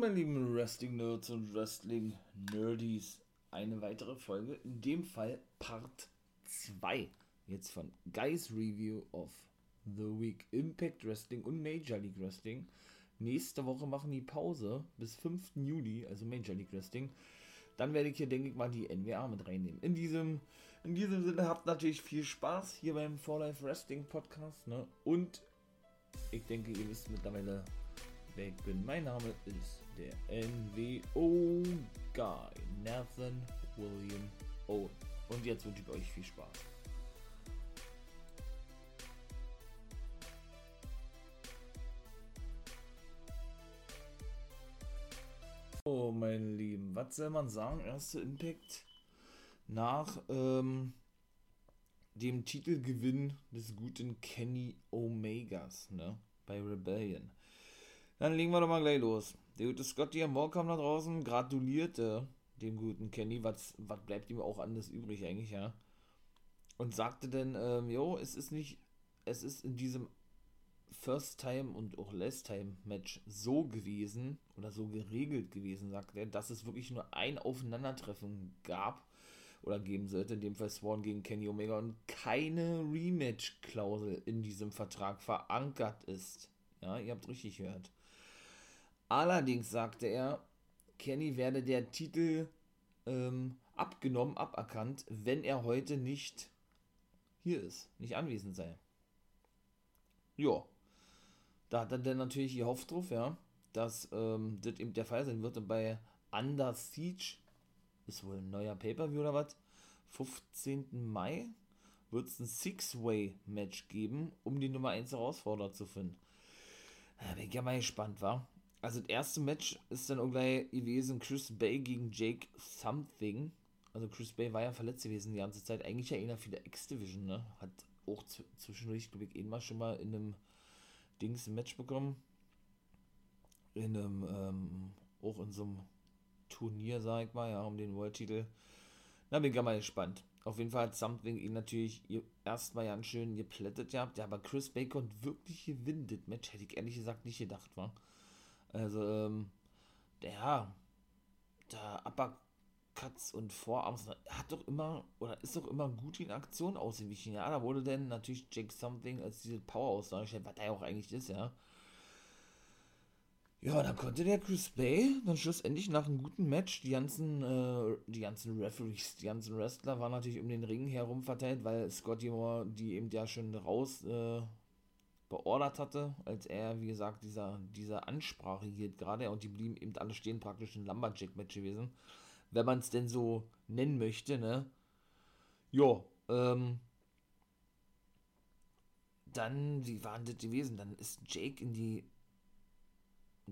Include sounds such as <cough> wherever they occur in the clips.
meine lieben Wrestling-Nerds und Wrestling-Nerdies. Eine weitere Folge, in dem Fall Part 2. Jetzt von Guys Review of the Week. Impact Wrestling und Major League Wrestling. Nächste Woche machen die Pause bis 5. Juli, also Major League Wrestling. Dann werde ich hier, denke ich mal, die NWA mit reinnehmen. In diesem, in diesem Sinne habt natürlich viel Spaß hier beim For Life Wrestling Podcast. Ne? Und ich denke, ihr wisst mittlerweile, wer ich bin. Mein Name ist der NWO Guy, Nathan William Owen. Und jetzt wünsche ich euch viel Spaß. Oh, meine Lieben, was soll man sagen? Erster Impact nach ähm, dem Titelgewinn des guten Kenny Omegas ne, bei Rebellion. Dann legen wir doch mal gleich los. Der gute Scotty am Walk kam da draußen, gratulierte dem guten Kenny, was, was bleibt ihm auch anders übrig eigentlich, ja. Und sagte dann, ähm, jo, es ist nicht, es ist in diesem First Time und auch Last Time Match so gewesen oder so geregelt gewesen, sagt er, dass es wirklich nur ein Aufeinandertreffen gab oder geben sollte, in dem Fall Swan gegen Kenny Omega und keine Rematch-Klausel in diesem Vertrag verankert ist. Ja, ihr habt richtig gehört. Allerdings sagte er, Kenny werde der Titel ähm, abgenommen, aberkannt, wenn er heute nicht hier ist, nicht anwesend sei. Ja, da hat er dann natürlich gehofft drauf, ja, dass ähm, das eben der Fall sein wird. Und bei Under Siege, ist wohl ein neuer Pay-Per-View oder was, 15. Mai wird es ein Six-Way-Match geben, um die Nummer 1 Herausforderer zu finden. Da bin ich ja mal gespannt, war. Also das erste Match ist dann auch gleich gewesen Chris Bay gegen Jake Something. Also Chris Bay war ja verletzt gewesen die ganze Zeit. Eigentlich ja einer für die X-Division, ne? Hat auch zwischendurch, glaube ich, eh mal schon mal in einem Dings ein Match bekommen. In einem, ähm, auch in so einem Turnier, sag ich mal, ja, um den World-Titel. Na, bin ich mal gespannt. Auf jeden Fall hat Something ihn natürlich erstmal ganz schön geplättet gehabt. Ja, aber Chris Bay konnte wirklich gewinnen, das Match. Hätte ich ehrlich gesagt nicht gedacht, war. Also, ähm, der, der Uppercuts und Vorarms hat doch immer, oder ist doch immer gut in Aktion ausgewichen, ja. Da wurde dann natürlich Jake Something als diese Power dargestellt, was er auch eigentlich ist, ja. Ja, dann konnte der Chris Bay dann schlussendlich nach einem guten Match die ganzen, äh, die ganzen Referees, die ganzen Wrestler waren natürlich um den Ring herum verteilt, weil Scotty Moore die eben ja schon raus äh, beordert hatte, als er, wie gesagt, dieser, dieser Ansprache hielt gerade und die blieben eben alle stehen, praktisch ein Lumberjack-Match gewesen, wenn man es denn so nennen möchte, ne? Ja, ähm, dann, wie waren das gewesen? Dann ist Jake in die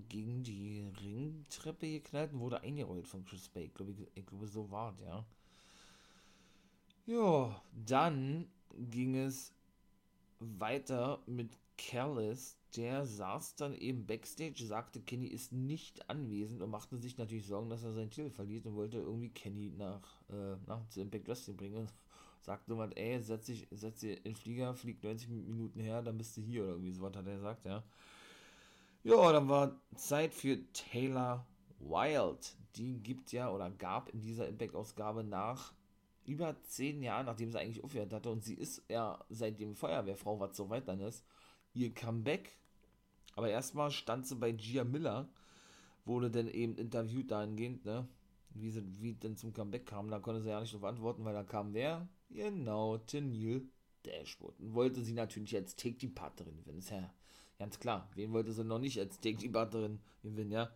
gegen die Ringtreppe geknallt und wurde eingerollt von Chris Bay. Ich glaube, ich, ich glaube so war es, ja. Ja, dann ging es weiter mit Callis, der saß dann eben backstage, sagte, Kenny ist nicht anwesend und machte sich natürlich Sorgen, dass er seinen Titel verliert und wollte irgendwie Kenny nach, äh, nach zu Impact Wrestling bringen und <laughs> sagte mal, ey, setz dich, setz dich in den Flieger, flieg 90 Minuten her, dann bist du hier oder irgendwie sowas hat er gesagt, ja. Ja, dann war Zeit für Taylor Wild. Die gibt ja oder gab in dieser Impact-Ausgabe nach über zehn Jahren, nachdem sie eigentlich aufgehört hatte und sie ist ja seitdem Feuerwehrfrau, was so weit dann ist, ihr Comeback. Aber erstmal stand sie bei Gia Miller, wurde dann eben interviewt dahingehend, ne? Wie sie wie denn zum Comeback kam. Da konnte sie ja nicht darauf antworten, weil da kam wer? Genau, Tenil Dashwood. Und wollte sie natürlich als Take-Team-Partnerin gewinnen. Ist ja ganz klar. Wen wollte sie noch nicht als Take-Team-Partnerin gewinnen, ja?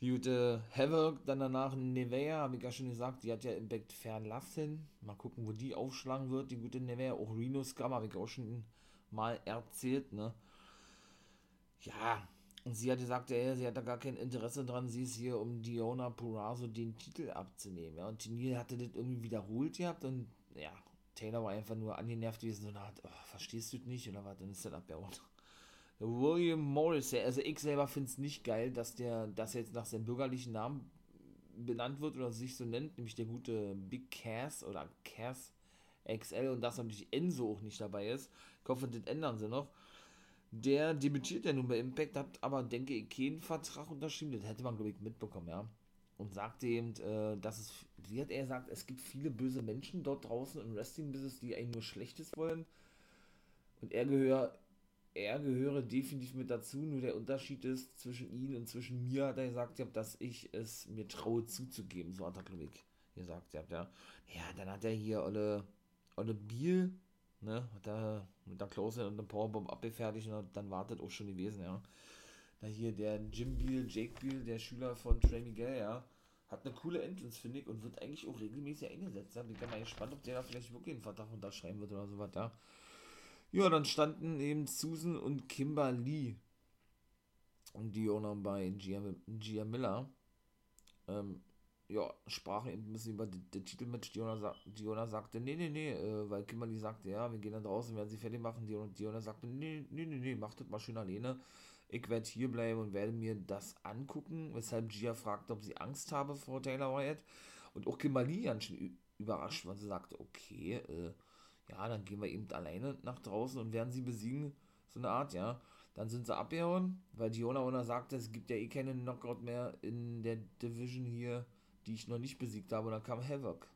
Die gute Havoc, dann danach Nevea, habe ich ja schon gesagt, die hat ja Impact verlassen. Mal gucken, wo die aufschlagen wird, die gute Nevea. Auch Reno Scum habe ich auch schon mal erzählt, ne? Ja, und sie hat gesagt, ja, sie hat da gar kein Interesse dran, sie ist hier, um Diona Purazo den Titel abzunehmen. Ja, und Tenil hatte das irgendwie wiederholt gehabt und ja, Taylor war einfach nur angenervt gewesen, eine Art, oh, verstehst du das nicht oder was? Dann ist das abgehauen. William Morris, also ich selber finde es nicht geil, dass der, dass er jetzt nach seinem bürgerlichen Namen benannt wird oder sich so nennt, nämlich der gute Big Cass oder Cass XL und dass natürlich Enzo auch nicht dabei ist. Ich hoffe, das ändern sie noch. der debütiert ja nun bei Impact, hat aber, denke ich, keinen Vertrag unterschrieben. Das hätte man, glaube ich, mitbekommen, ja. Und sagte eben, äh, dass es, wie hat er gesagt, es gibt viele böse Menschen dort draußen im Wrestling-Business, die eigentlich nur Schlechtes wollen. Und er gehört, er gehöre definitiv mit dazu, nur der Unterschied ist zwischen ihm und zwischen mir, hat er gesagt, dass ich es mir traue zuzugeben, so hat er, glaube ich, gesagt, ja. Ja, dann hat er hier alle, alle Bier, ne, er mit der Klose und dem Powerbomb abgefertigt und dann wartet auch schon gewesen, ja. Da hier der Jim Beal, Jake Beal, der Schüler von Trey Miguel, ja, hat eine coole Entrance, finde ich, und wird eigentlich auch regelmäßig eingesetzt. Ja. Bin mal gespannt, ob der da vielleicht wirklich einen Vertrag unterschreiben wird oder sowas, ja. Ja, dann standen eben Susan und Kimberly und Diona bei Gia, Gia Miller. Ähm, ja, sprachen eben ein bisschen über das Titelmatch. Diona, Diona sagte, nee, nee, nee, äh, weil Kimberly sagte, ja, wir gehen dann draußen, werden sie fertig machen. Diona, Diona sagte, nee, nee, nee, nee, macht das mal schön alleine. Ich werde hier bleiben und werde mir das angucken, weshalb Gia fragte, ob sie Angst habe vor Taylor Wyatt. Und auch Kimberly ganz schön überrascht, weil sie sagte, okay, äh, ja, dann gehen wir eben alleine nach draußen und werden sie besiegen. So eine Art, ja. Dann sind sie abgehauen, weil Diona Ona sagte, es gibt ja eh keine Knockout mehr in der Division hier, die ich noch nicht besiegt habe. Und dann kam Havoc,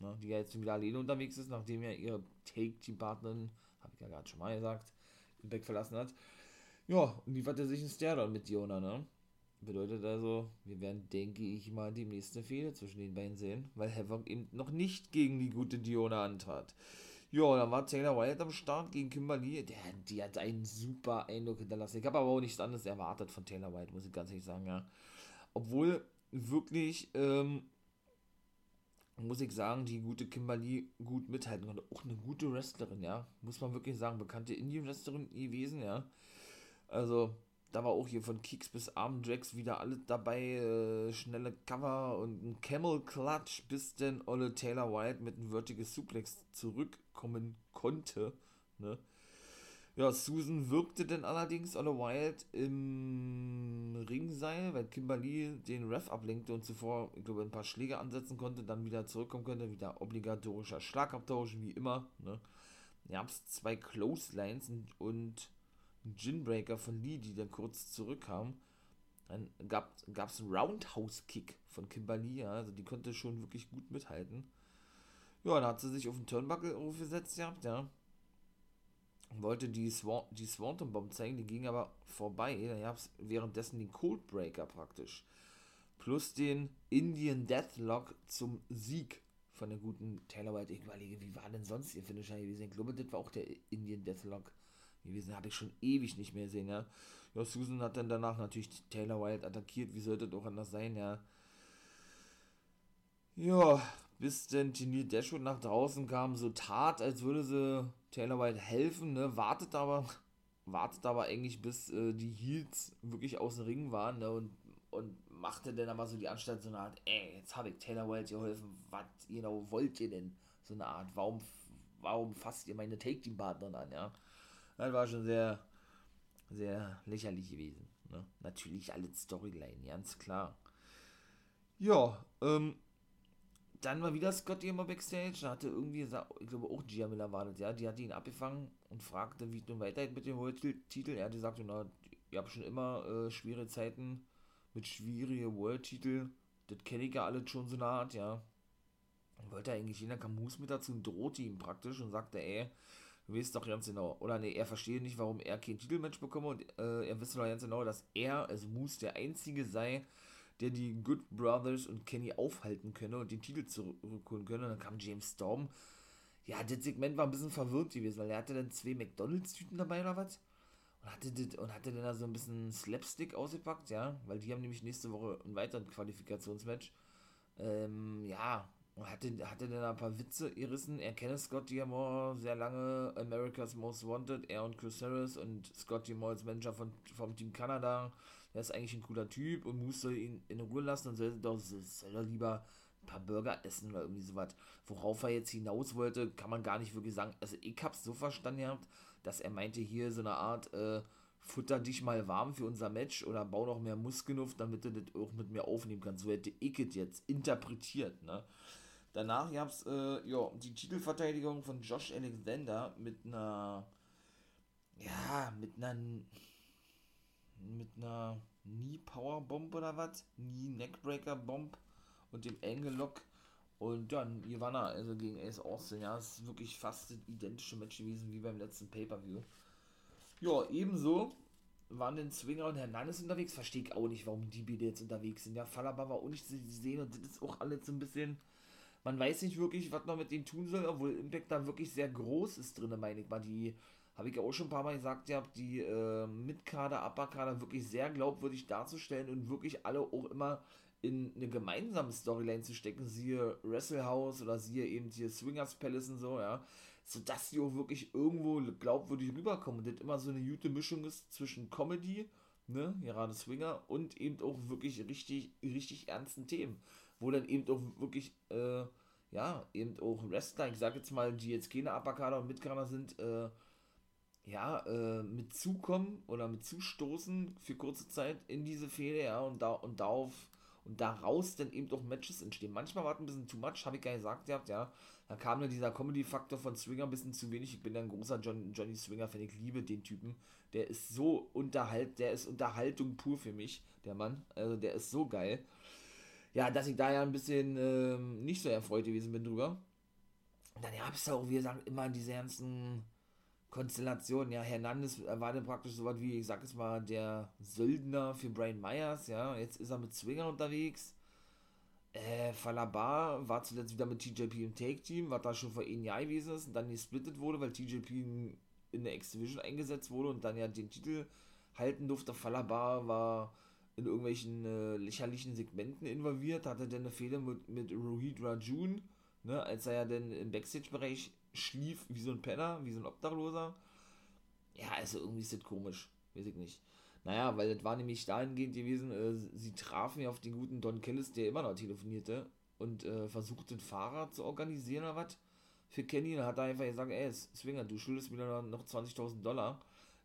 ne, die ja jetzt wieder alleine unterwegs ist, nachdem ja ihre Take-Team-Partnerin, habe ich ja gerade schon mal gesagt, den Back verlassen hat. Ja, und lieferte sich ein Stairdown mit Diona, ne? Bedeutet also, wir werden, denke ich mal, demnächst eine Fehde zwischen den beiden sehen, weil Havoc eben noch nicht gegen die gute Diona antrat. Ja, dann war Taylor Wyatt am Start gegen Kimberly. Der, die hat einen super Eindruck hinterlassen. Ich habe aber auch nichts anderes erwartet von Taylor Wyatt, muss ich ganz ehrlich sagen, ja. Obwohl wirklich, ähm, muss ich sagen, die gute Kimberly gut mithalten konnte. Auch eine gute Wrestlerin, ja. Muss man wirklich sagen. Bekannte Indie-Wrestlerin gewesen, ja. Also, da war auch hier von Kicks bis Armdrags wieder alles dabei. Äh, schnelle Cover und ein Camel Clutch, bis denn Olle Taylor White mit einem Vertical Suplex zurückkommen konnte. Ne? Ja, Susan wirkte denn allerdings Olle Wild im Ringseil, weil Kimberly den Ref ablenkte und zuvor, ich glaube, ein paar Schläge ansetzen konnte, dann wieder zurückkommen könnte, wieder obligatorischer Schlagabtausch, wie immer. Ne? Gab es zwei Clotheslines und, und Ginbreaker von Lee, die dann kurz zurückkam. Dann gab es einen Roundhouse-Kick von Kimberly, ja, also die konnte schon wirklich gut mithalten. Ja, dann hat sie sich auf den Turnbuckle aufgesetzt gehabt, ja. Wollte die, Swan die Swanton Bomb zeigen, die ging aber vorbei. Dann gab es währenddessen den Coldbreaker praktisch. Plus den Indian Deathlock zum Sieg von der guten Taylor White. Ich überlege, wie war denn sonst ihr Finisher gewesen? Ich glaube, das war auch der Indian Deathlock gewesen. Habe ich schon ewig nicht mehr gesehen, ja. Ja, Susan hat dann danach natürlich Taylor Wilde attackiert. Wie sollte das auch anders sein, ja. Ja, bis dann Janine Dashwood nach draußen kam, so tat, als würde sie Taylor Wilde helfen, ne, wartet aber, wartet aber eigentlich bis äh, die Heels wirklich aus dem Ring waren, ne, und, und machte dann aber so die Anstalt so eine Art, ey, jetzt habe ich Taylor Wilde geholfen, was genau wollt ihr denn? So eine Art, warum, warum fasst ihr meine Take-Team-Partnerin an, ja? Das war schon sehr, sehr lächerlich gewesen. Ne? Natürlich alle Storyline, ganz klar. Ja, ähm, dann war wieder Scotty immer Backstage. Da hatte irgendwie, ich glaube auch Gia Miller war das, ja. Die hatte ihn abgefangen und fragte, wie es nun weitergeht mit dem World-Titel. Er hat gesagt, ihr habt schon immer äh, schwere Zeiten mit schwierigen World-Titel. Das kenne ich ja alles schon so eine Art, ja. Und wollte eigentlich jeder Camus mit dazu und drohte ihm praktisch und sagte, ey, Du weißt doch ganz genau. Oder nee, er versteht nicht, warum er kein Titelmatch bekomme und äh, er wisse doch ganz genau, dass er, also Moose, der Einzige sei, der die Good Brothers und Kenny aufhalten könne und den Titel zurückholen könne. Und dann kam James Storm. Ja, das Segment war ein bisschen verwirrt gewesen, weil er hatte dann zwei McDonalds-Tüten dabei oder was? Und hatte, das, und hatte dann da so ein bisschen Slapstick ausgepackt, ja, weil die haben nämlich nächste Woche ein weiteres Qualifikationsmatch. Ähm, ja, und hatte, hatte dann ein paar Witze gerissen. Er kenne Scott Diamore sehr lange, America's Most Wanted, er und Chris Harris und Scott Diamore als Manager von, vom Team Kanada. Der ist eigentlich ein cooler Typ und muss ihn in Ruhe lassen und soll, doch, soll er lieber ein paar Burger essen oder irgendwie sowas. Worauf er jetzt hinaus wollte, kann man gar nicht wirklich sagen. Also ich hab's so verstanden gehabt, dass er meinte hier so eine Art, äh, futter dich mal warm für unser Match oder bau noch mehr Muskeln auf, damit du das auch mit mir aufnehmen kannst. So hätte ich es jetzt interpretiert, ne? Danach gab es äh, ja, die Titelverteidigung von Josh Alexander mit einer ja, mit einer, mit einer Knee Power Bomb oder was? Knee Neckbreaker Bomb und dem Angle Lock und dann Ivana, also gegen Ace Austin, ja, es ist wirklich fast das identische Match gewesen wie beim letzten Pay-Per-View. Ja, ebenso waren den Swinger und Hernandez unterwegs. Verstehe ich auch nicht, warum die beide jetzt unterwegs sind. Ja, Falaba war auch nicht zu sehen und das ist auch alles so ein bisschen. Man weiß nicht wirklich, was man mit denen tun soll, obwohl Impact da wirklich sehr groß ist drin, meine ich mal. Die, habe ich ja auch schon ein paar Mal gesagt, ja, die äh, Mitkader, Upperkader wirklich sehr glaubwürdig darzustellen und wirklich alle auch immer in eine gemeinsame Storyline zu stecken, siehe Wrestle House oder siehe eben hier Swingers Palace und so, ja, sodass die auch wirklich irgendwo glaubwürdig rüberkommen. Und das immer so eine gute Mischung ist zwischen Comedy, ne, gerade Swinger und eben auch wirklich richtig, richtig ernsten Themen, wo dann eben auch wirklich, äh, ja, eben auch Wrestler, ich sag jetzt mal, die jetzt keine Upperkader und Mitkader sind, äh, ja, äh, mit zukommen oder mit zustoßen für kurze Zeit in diese Fehde, ja, und da und darauf und daraus dann eben auch Matches entstehen. Manchmal war es ein bisschen too much, habe ich gar gesagt gehabt, ja. Da kam dann dieser Comedy-Faktor von Swinger ein bisschen zu wenig. Ich bin ein großer John, Johnny Swinger-Fan, ich liebe den Typen. Der ist so unterhalt, der ist Unterhaltung pur für mich, der Mann. Also der ist so geil. Ja, dass ich da ja ein bisschen ähm, nicht so erfreut gewesen bin drüber. Und dann gab es ja auch, wie gesagt, immer diese ganzen Konstellation, ja, Hernandez war dann praktisch so was wie, ich sag jetzt mal, der Söldner für Brian Myers, ja, jetzt ist er mit Swinger unterwegs. Äh, Falabar war zuletzt wieder mit TJP im Take-Team, was da schon vor einem Jahr gewesen ist und dann gesplittet wurde, weil TJP in, der X-Division eingesetzt wurde und dann ja den Titel halten durfte. Falabar war in irgendwelchen äh, lächerlichen Segmenten involviert, hatte dann eine Fehler mit, mit Rohit Rajun, ne, als er ja dann im Backstage-Bereich schlief wie so ein Penner, wie so ein Obdachloser. Ja, also irgendwie ist das komisch. Weiß ich nicht. Naja, weil das war nämlich dahingehend gewesen, äh, sie trafen ja auf den guten Don Kellis, der immer noch telefonierte und äh, versuchte, ein Fahrrad zu organisieren oder was für Kenny. Dann hat er einfach gesagt, ey, Swinger, du schuldest mir noch 20.000 Dollar.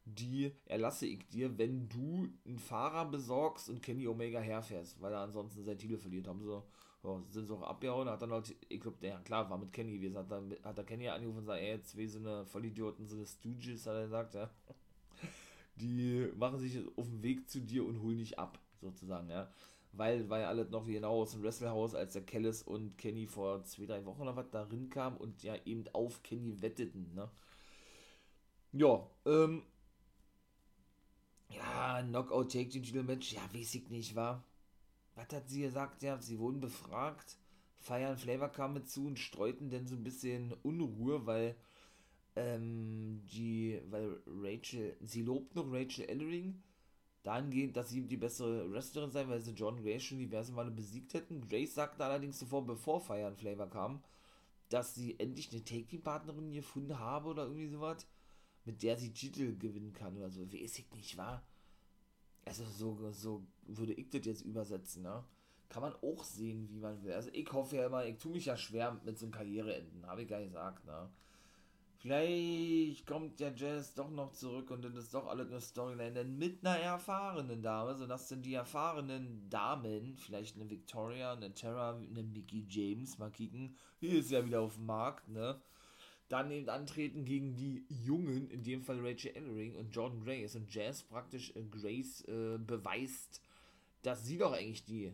Die erlasse ich dir, wenn du einen Fahrer besorgst und Kenny Omega herfährst, weil er ansonsten sein Titel verliert. Haben so ja, sind sie auch abgehauen, hat dann halt, ich glaube, der, klar, war mit Kenny gewesen, hat, dann, hat er Kenny angerufen und gesagt, ey, zwei so eine Vollidioten, so eine Stooges, hat er gesagt, ja. Die machen sich auf den Weg zu dir und holen dich ab, sozusagen, ja. Weil, weil alles noch wie genau aus dem Wrestlehaus, als der Kellis und Kenny vor zwei, drei Wochen oder was darin kam und ja eben auf Kenny wetteten, ne. Ja, ähm, ja, Knockout Take den Titel Match, ja, weiß ich nicht, war was hat sie gesagt? Ja, sie wurden befragt. Feiern Flavor kam mit zu und streuten dann so ein bisschen Unruhe, weil ähm, die, weil Rachel, sie lobt noch Rachel Ellering dahingehend, dass sie die bessere Wrestlerin sei, weil sie John Grace schon diverse Male besiegt hätten. Grace sagte allerdings zuvor, bevor Feiern Flavor kam, dass sie endlich eine Take-Team-Partnerin gefunden habe oder irgendwie sowas, mit der sie Titel gewinnen kann oder so. Weiß ich nicht, war also so, so würde ich das jetzt übersetzen, ne? Kann man auch sehen, wie man will. Also ich hoffe ja immer, ich tue mich ja schwer mit so einem Karriereenden, habe ich gar gesagt, ne? Vielleicht kommt der Jazz doch noch zurück und dann ist doch alles eine Storyline, denn mit einer erfahrenen Dame, sodass dann die erfahrenen Damen, vielleicht eine Victoria, eine Terra, eine Mickey James, mal kicken, die ist ja wieder auf dem Markt, ne? Dann eben antreten gegen die Jungen, in dem Fall Rachel Ellering und Jordan Grace. Und Jazz praktisch äh, Grace äh, beweist, dass sie doch eigentlich die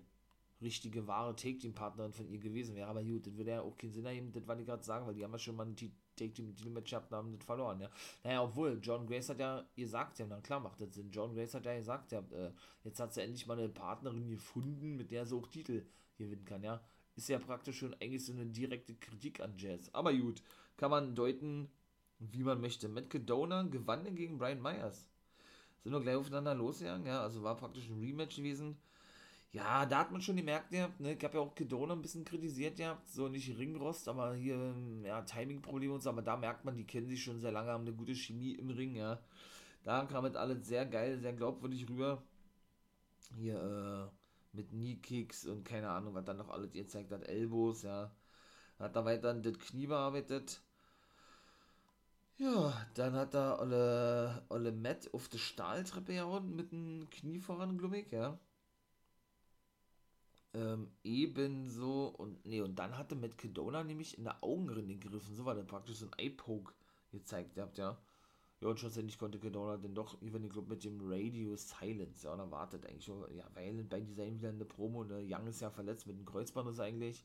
richtige, wahre Take-Team-Partnerin von ihr gewesen wäre. Aber gut, das würde ja auch keinen Sinn ergeben, das wollte ich gerade sagen, weil die haben ja schon mal ein Take-Team-Match gehabt und haben das verloren, ja. Naja, obwohl, John Grace hat ja gesagt, ja, na klar macht das Sinn. John Grace hat ja gesagt, ja, äh, jetzt hat sie endlich mal eine Partnerin gefunden, mit der sie auch Titel gewinnen kann, ja. Ist ja praktisch schon eigentlich so eine direkte Kritik an Jazz. Aber gut, kann man deuten, wie man möchte. Matt Cadona gewann gegen Brian Myers. Sind wir gleich aufeinander losgegangen, ja, also war praktisch ein Rematch gewesen. Ja, da hat man schon gemerkt, ja, ne, ich habe ja auch Kedona ein bisschen kritisiert, ja, so nicht Ringrost, aber hier, ja, Timing-Probleme und so, aber da merkt man, die kennen sich schon sehr lange, haben eine gute Chemie im Ring, ja. Da kam mit alles sehr geil, sehr glaubwürdig rüber. Hier, äh, mit Knee-Kicks und keine Ahnung, was dann noch alles gezeigt hat, Elbows, ja. Hat da weiter das Knie bearbeitet. Ja, dann hat er alle, alle Matt auf die Stahltreppe gehauen mit dem Knie voran, glaube ich, ja. Ähm, ebenso, und nee, und dann hatte Matt Kedona nämlich in der Augenrinne gegriffen, so war der praktisch so ein Eye-Poke gezeigt, ihr habt ja. Ja, und schlussendlich konnte Kedora dann doch über den Club mit dem Radio Silence. Ja, und dann wartet eigentlich schon, ja, weil bei Design wieder eine Promo, ne, Young ist ja verletzt mit dem Kreuzband eigentlich.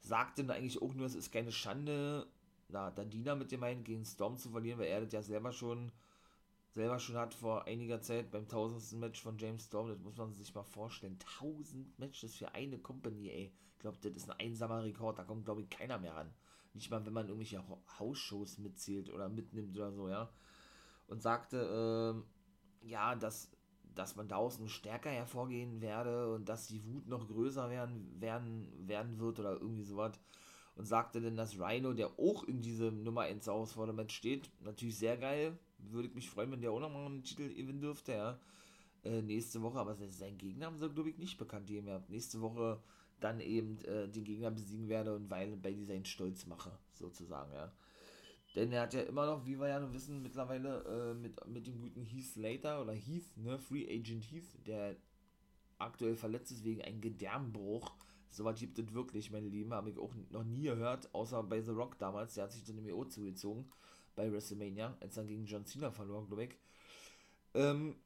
Sagt dann eigentlich auch nur, es ist keine Schande, na, Dandina mit dem einen gegen Storm zu verlieren, weil er das ja selber schon selber schon hat vor einiger Zeit beim tausendsten Match von James Storm, das muss man sich mal vorstellen. Tausend Matches für eine Company, ey. Ich glaube, das ist ein einsamer Rekord, da kommt, glaube ich, keiner mehr ran. Nicht mal, wenn man irgendwelche Hausshows mitzählt oder mitnimmt oder so, ja und sagte, äh, ja, dass, dass man daraus noch stärker hervorgehen werde und dass die Wut noch größer werden, werden, werden wird oder irgendwie sowas. Und sagte dann, dass Rhino, der auch in diesem Nummer 1 Herausforderment steht, natürlich sehr geil. Würde ich mich freuen, wenn der auch nochmal einen Titel gewinnen dürfte, ja. Äh, nächste Woche, aber sein Gegner haben sie, glaube ich, nicht bekannt gegeben. Ja. Nächste Woche dann eben äh, den Gegner besiegen werde und weil bei Design stolz mache, sozusagen, ja. Denn er hat ja immer noch, wie wir ja nur wissen, mittlerweile äh, mit, mit dem guten Heath Slater oder Heath, ne, Free Agent Heath, der aktuell verletzt ist wegen einem Gedärmbruch. Soweit gibt es wirklich, meine Lieben, habe ich auch noch nie gehört, außer bei The Rock damals, der hat sich dann im EO zugezogen bei WrestleMania, als er gegen John Cena verloren, glaube ich. Ähm,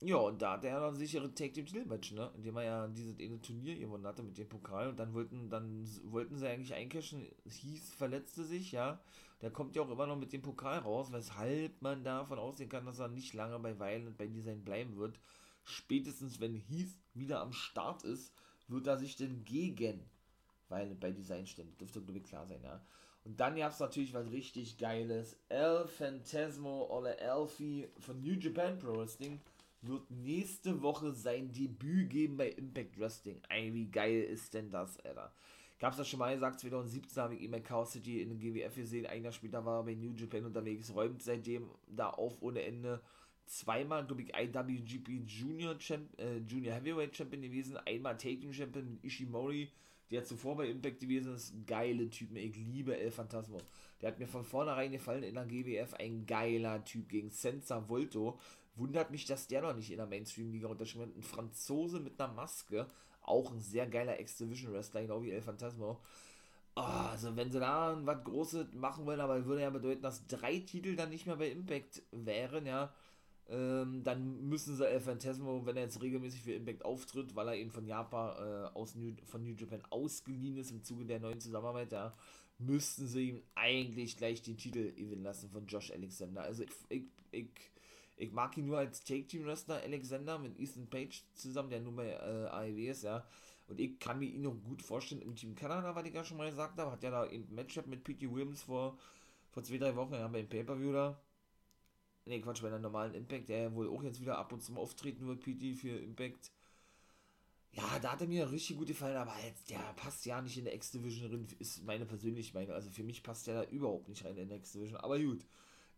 ja, und da hat er noch sichere Take Team Titelmatch, ne? Indem er ja dieses Turnier gewonnen hatte mit dem Pokal und dann wollten, dann wollten sie eigentlich eincashen. Hieß verletzte sich, ja. Der kommt ja auch immer noch mit dem Pokal raus, weshalb man davon ausgehen kann, dass er nicht lange bei und bei Design bleiben wird. Spätestens wenn Heath wieder am Start ist, wird er sich denn gegen Weilen bei Design stellen. Dürfte glaube ich klar sein, ja. Und dann gab es natürlich was richtig Geiles. El Phantasmo oder Elfie von New Japan Pro Wrestling wird nächste Woche sein Debüt geben bei Impact Wrestling. Ey, wie geil ist denn das, Alter? Gab's das schon mal gesagt, 2017 habe ich ihn bei Chaos City in den GWF gesehen, ein Jahr später war er bei New Japan unterwegs, räumt seitdem da auf ohne Ende. Zweimal, glaube ich, IWGP Junior, Champ, äh, Junior Heavyweight Champion gewesen, einmal Taking Champion mit Ishimori, der zuvor bei Impact gewesen ist. Geile Typen, ich liebe El Phantasmo. Der hat mir von vornherein gefallen in der GWF, ein geiler Typ gegen Senza Volto. Wundert mich, dass der noch nicht in der Mainstream-Liga unterschrieben hat. Ein Franzose mit einer Maske. Auch ein sehr geiler X-Division-Wrestler, genau wie El Phantasmo. Oh, also wenn sie da was Großes machen wollen, aber würde ja bedeuten, dass drei Titel dann nicht mehr bei Impact wären, ja. Ähm, dann müssen sie El Phantasmo, wenn er jetzt regelmäßig für Impact auftritt, weil er eben von Japan, äh, aus New, von New Japan ausgeliehen ist im Zuge der neuen Zusammenarbeit, ja, müssten sie ihm eigentlich gleich den Titel gewinnen lassen von Josh Alexander. Also ich, ich, ich ich mag ihn nur als Take-Team-Wrestler Alexander mit Ethan Page zusammen, der nur bei äh, AEW ist, ja. Und ich kann mir ihn noch gut vorstellen im Team Kanada, was ich ja schon mal gesagt habe. Hat ja da eben Matchup mit P.T. Williams vor, vor zwei, drei Wochen, ja, beim Pay-Per-View da. Ne, Quatsch, bei der normalen Impact, der wohl auch jetzt wieder ab und zu auftreten wird, PT für Impact. Ja, da hat er mir richtig gut gefallen, aber jetzt, der passt ja nicht in der X-Division drin, ist meine persönliche Meinung. Also für mich passt der da überhaupt nicht rein in der X-Division. Aber gut,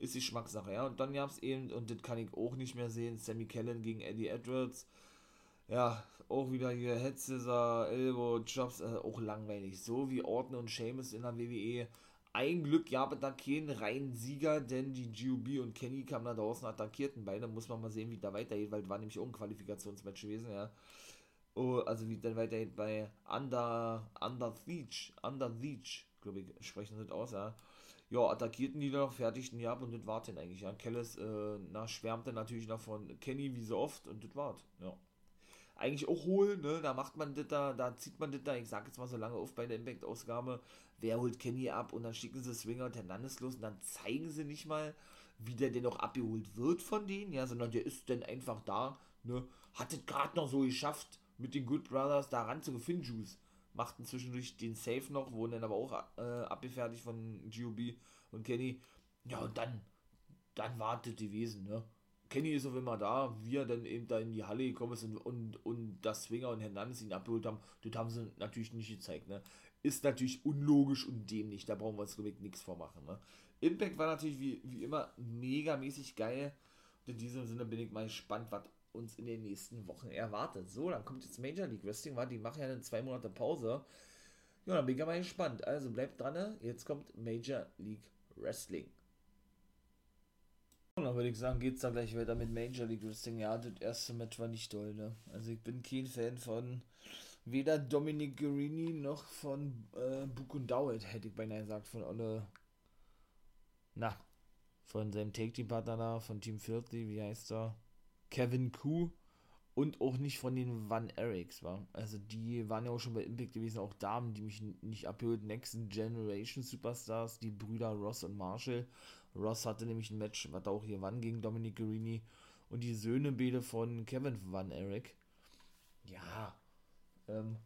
ist die Schmackssache, ja. Und dann gab es eben, und das kann ich auch nicht mehr sehen, Sammy Kellen gegen Eddie Edwards. Ja, auch wieder hier Head Scissor, Elbow, Jobs, äh, auch langweilig. So wie Orton und Seamus in der WWE. Ein Glück gab es da keinen reinen Sieger, denn die GOB und Kenny kamen da draußen, attackierten beide. Muss man mal sehen, wie da weitergeht, weil es war nämlich auch ein Qualifikationsmatch gewesen, ja. Oh, also wie dann weitergeht bei Under, Under Siege, Under Siege, glaube ich, sprechen sie das aus, ja ja, attackierten die noch, fertigten die ab und das war dann eigentlich. Ja. Kellis äh, schwärmte natürlich noch von Kenny wie so oft und das war ja. Eigentlich auch holen, ne? Da macht man das da, da zieht man das da, ich sag jetzt mal so lange auf bei der Impact-Ausgabe, wer holt Kenny ab und dann schicken sie Swinger und Hernandez los und dann zeigen sie nicht mal, wie der denn noch abgeholt wird von denen, ja, sondern der ist dann einfach da, ne? Hat es gerade noch so geschafft, mit den Good Brothers da ran zu Finjuice machten zwischendurch den Safe noch, wurden dann aber auch äh, abgefertigt von GOB und Kenny. Ja, und dann, dann wartet die Wesen, ne? Kenny ist auf immer da, wie er dann eben da in die Halle gekommen ist und, und, und das Swinger und Hernandez ihn abgeholt haben, das haben sie natürlich nicht gezeigt, ne? Ist natürlich unlogisch und dämlich, da brauchen wir uns, glaube ich, nichts vormachen, ne? Impact war natürlich wie, wie immer megamäßig geil. Und in diesem Sinne bin ich mal gespannt, was uns in den nächsten Wochen erwartet. So, dann kommt jetzt Major League Wrestling, war die machen ja eine zwei Monate Pause. Ja, dann bin ich mal gespannt. Also bleibt dran, ne? jetzt kommt Major League Wrestling. Und dann würde ich sagen, geht's da gleich weiter mit Major League Wrestling. Ja, das erste Match war nicht toll, ne? Also ich bin kein Fan von weder Dominic Guerini noch von äh, Bukundawit, hätte ich beinahe gesagt, von alle. Na, von seinem Take-Team-Partner da, von Team Filthy, wie heißt er? Kevin Koo und auch nicht von den Van Erics, war. Also die waren ja auch schon bei Impact gewesen, auch Damen, die mich nicht abhört. Next Generation Superstars, die Brüder Ross und Marshall. Ross hatte nämlich ein Match, was auch hier wann gegen Dominic Guerini und die Söhne von Kevin Van Eric. Ja, ähm,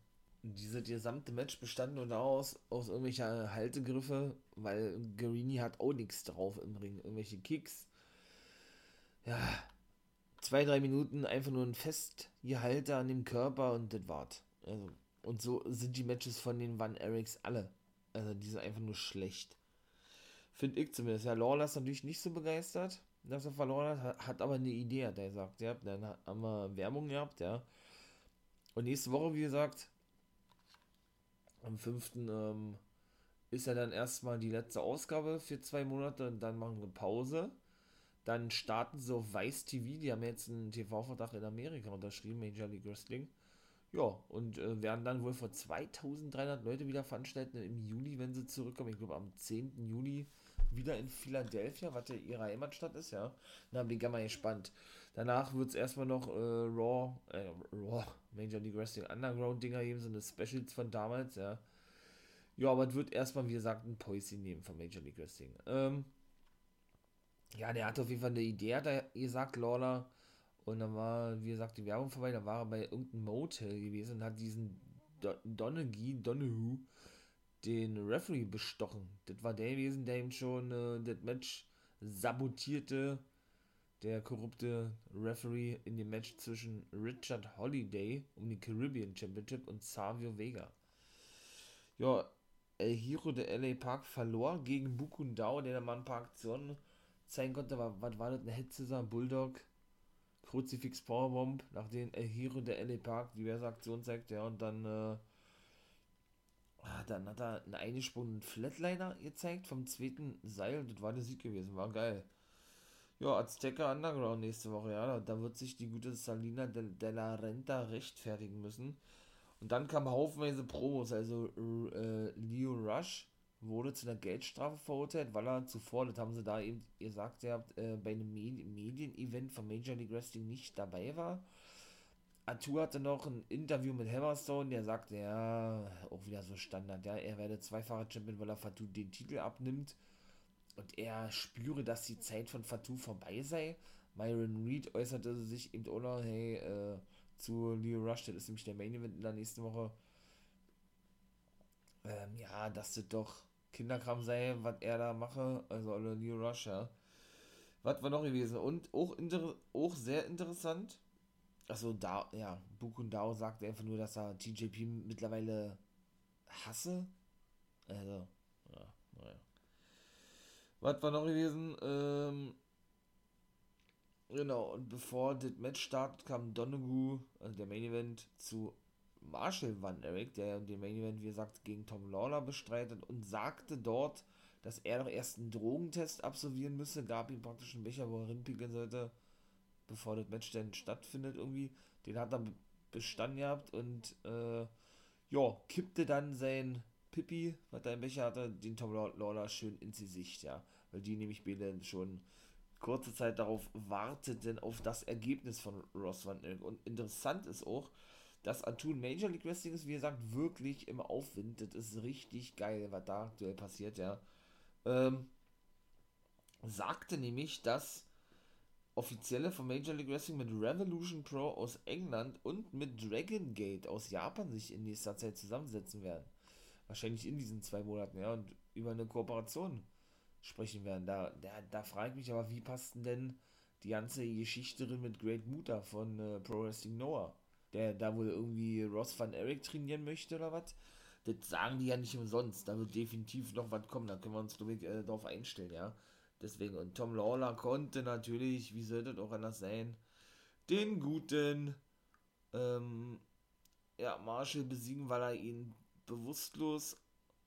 diese gesamte Match bestand nur daraus, aus irgendwelcher Haltegriffe, weil Guerini hat auch nichts drauf im Ring. Irgendwelche Kicks. Ja, zwei, drei Minuten einfach nur ein Festgehalte an dem Körper und das war's. Also, und so sind die Matches von den Van Erics alle. Also die sind einfach nur schlecht. Finde ich zumindest. Ja, Lawler ist natürlich nicht so begeistert, dass er verloren hat, hat aber eine Idee, hat er gesagt. Ja, dann haben wir Werbung gehabt, ja. Und nächste Woche, wie gesagt, am 5. Ähm, ist ja dann erstmal die letzte Ausgabe für zwei Monate und dann machen wir Pause. Dann starten auf Weiß TV, die haben jetzt einen TV-Vertrag in Amerika unterschrieben, Major League Wrestling. Ja, und äh, werden dann wohl vor 2300 Leute wieder veranstalten im Juli, wenn sie zurückkommen. Ich glaube, am 10. Juli wieder in Philadelphia, was ja ihre Heimatstadt ist, ja. Da bin ich mal gespannt. Danach wird es erstmal noch äh, Raw, äh, Raw, Major League Wrestling Underground-Dinger geben, so eine Specials von damals, ja. Ja, aber es wird erstmal, wie gesagt, ein Poissy nehmen von Major League Wrestling. Ähm, ja, der hat auf jeden Fall eine Idee, hat er gesagt, Lawler. Und dann war, wie gesagt, die Werbung vorbei. Da war er bei irgendeinem Motel gewesen und hat diesen Do Donaghy, Donahue, den Referee bestochen. Das war der gewesen, der ihm schon äh, das Match sabotierte. Der korrupte Referee in dem Match zwischen Richard Holiday um die Caribbean Championship und Savio Vega. Ja, El Hiro de LA Park verlor gegen Bukundao, der mal ein paar Aktionen zeigen konnte, war, was war das, eine Headschisser, Bulldog, Kruzifix Powerbomb, nachdem El Hero der LA Park diverse Aktionen zeigt, ja, und dann, äh, ah, dann hat er einen eingesprungenen Flatliner gezeigt vom zweiten Seil, das war der Sieg gewesen, war geil. Ja, Azteca Underground nächste Woche, ja, da, wird sich die gute Salina de, de, la Renta rechtfertigen müssen. Und dann kam haufenweise Promos, also äh, Leo Rush, wurde zu einer Geldstrafe verurteilt, weil er zuvor, das haben sie da eben gesagt, ihr habt äh, bei einem Medi Medien-Event von Major League Wrestling nicht dabei war. Atu hatte noch ein Interview mit Hammerstone, der sagte, ja, auch wieder so Standard, ja, er werde zweifacher Champion, weil er Fatu den Titel abnimmt und er spüre, dass die Zeit von Fatu vorbei sei. Myron Reed äußerte sich eben auch noch, hey, äh, zu Leo Rush, das ist nämlich der Main Event in der nächsten Woche. Ähm, ja, dass das doch Kinderkram sei, was er da mache, also alle New Rush, ja. Was war noch gewesen? Und auch, inter auch sehr interessant, also da, ja, Bukun Dao sagt einfach nur, dass er TJP mittlerweile hasse. Also, ja, naja. Was war noch gewesen? Ähm, genau, und bevor das Match startet, kam Donoghue, also der Main Event, zu Marshall Van Eric, der den Main Event, wie gesagt, gegen Tom Lawler bestreitet und sagte dort, dass er doch erst einen Drogentest absolvieren müsse, gab ihm praktisch einen Becher, wo er rinpickeln sollte, bevor das Match dann stattfindet irgendwie. Den hat er bestanden gehabt und äh, ja, kippte dann sein Pippi, was er im Becher hatte, den Tom Lawler schön ins Gesicht, ja. Weil die nämlich beide schon kurze Zeit darauf warteten, auf das Ergebnis von Ross Van Eric. Und interessant ist auch, das Atun Major League Wrestling ist, wie gesagt, wirklich im Aufwind. Das ist richtig geil, was da aktuell passiert, ja. Ähm, sagte nämlich, dass Offizielle von Major League Wrestling mit Revolution Pro aus England und mit Dragon Gate aus Japan sich in nächster Zeit zusammensetzen werden. Wahrscheinlich in diesen zwei Monaten, ja, und über eine Kooperation sprechen werden. Da, da, da frage ich mich aber, wie passt denn die ganze Geschichte mit Great Muta von äh, Pro Wrestling Noah? Der da wohl irgendwie Ross van Eric trainieren möchte oder was. Das sagen die ja nicht umsonst. Da wird definitiv noch was kommen. Da können wir uns, ich, äh, darauf einstellen, ja. Deswegen, und Tom Lawler konnte natürlich, wie sollte das auch anders sein, den guten ähm, ja, Marshall besiegen, weil er ihn bewusstlos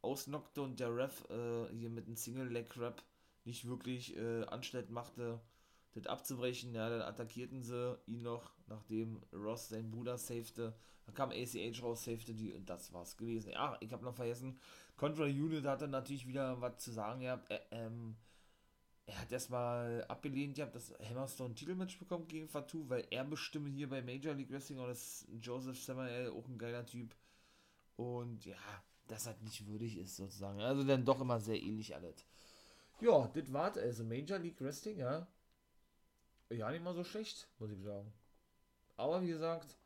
ausnockte und der Ref äh, hier mit einem Single-Leg-Rap nicht wirklich äh, Anstalt machte das abzubrechen. Ja, dann attackierten sie ihn noch, nachdem Ross seinen Bruder safete. Dann kam ACH raus, safete die und das war's gewesen. Ja, ich habe noch vergessen, Contra Unit hatte natürlich wieder was zu sagen gehabt. Äh, ähm, er hat erstmal abgelehnt, ihr habt das Hammerstone Titelmatch bekommen gegen Fatu, weil er bestimme hier bei Major League Wrestling und das Joseph Samuel auch ein geiler Typ. Und ja, das halt nicht würdig ist sozusagen. Also dann doch immer sehr ähnlich alles. Ja, das war's also Major League Wrestling, ja. Ja, nicht mal so schlecht, muss ich sagen. Aber wie gesagt,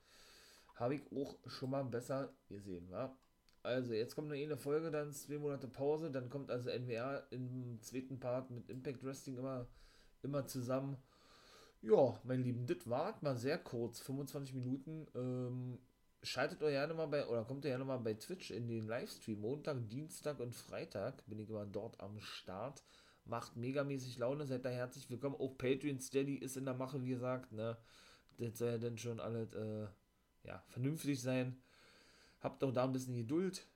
habe ich auch schon mal besser gesehen, wa? Also, jetzt kommt noch eine Folge, dann zwei Monate Pause, dann kommt also NWR im zweiten Part mit Impact Wrestling immer, immer zusammen. Ja, mein Lieben, das war mal sehr kurz, 25 Minuten. Ähm, schaltet euch gerne mal bei, oder kommt ihr gerne mal bei Twitch in den Livestream. Montag, Dienstag und Freitag bin ich immer dort am Start. Macht megamäßig Laune, seid da herzlich willkommen. Auch Patreon Steady ist in der Mache, wie gesagt, ne. Das soll ja dann schon alles, äh, ja, vernünftig sein. Habt auch da ein bisschen Geduld.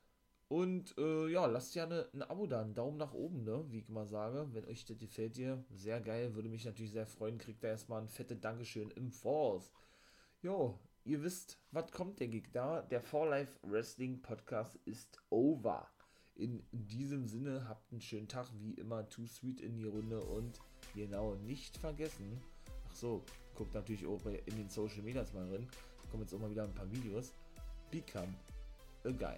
Und äh, ja, lasst ja ein Abo da, einen Daumen nach oben, ne? Wie ich immer sage. Wenn euch das gefällt hier, sehr geil, würde mich natürlich sehr freuen. Kriegt da erstmal ein fettes Dankeschön im Voraus. Jo, ihr wisst, was kommt der Gig da? Der For Life Wrestling Podcast ist over. In diesem Sinne, habt einen schönen Tag, wie immer, Too Sweet in die Runde und genau, nicht vergessen. Ach so, guckt natürlich auch in den Social Medias mal rein. Da kommen jetzt auch mal wieder ein paar Videos. Become a guy.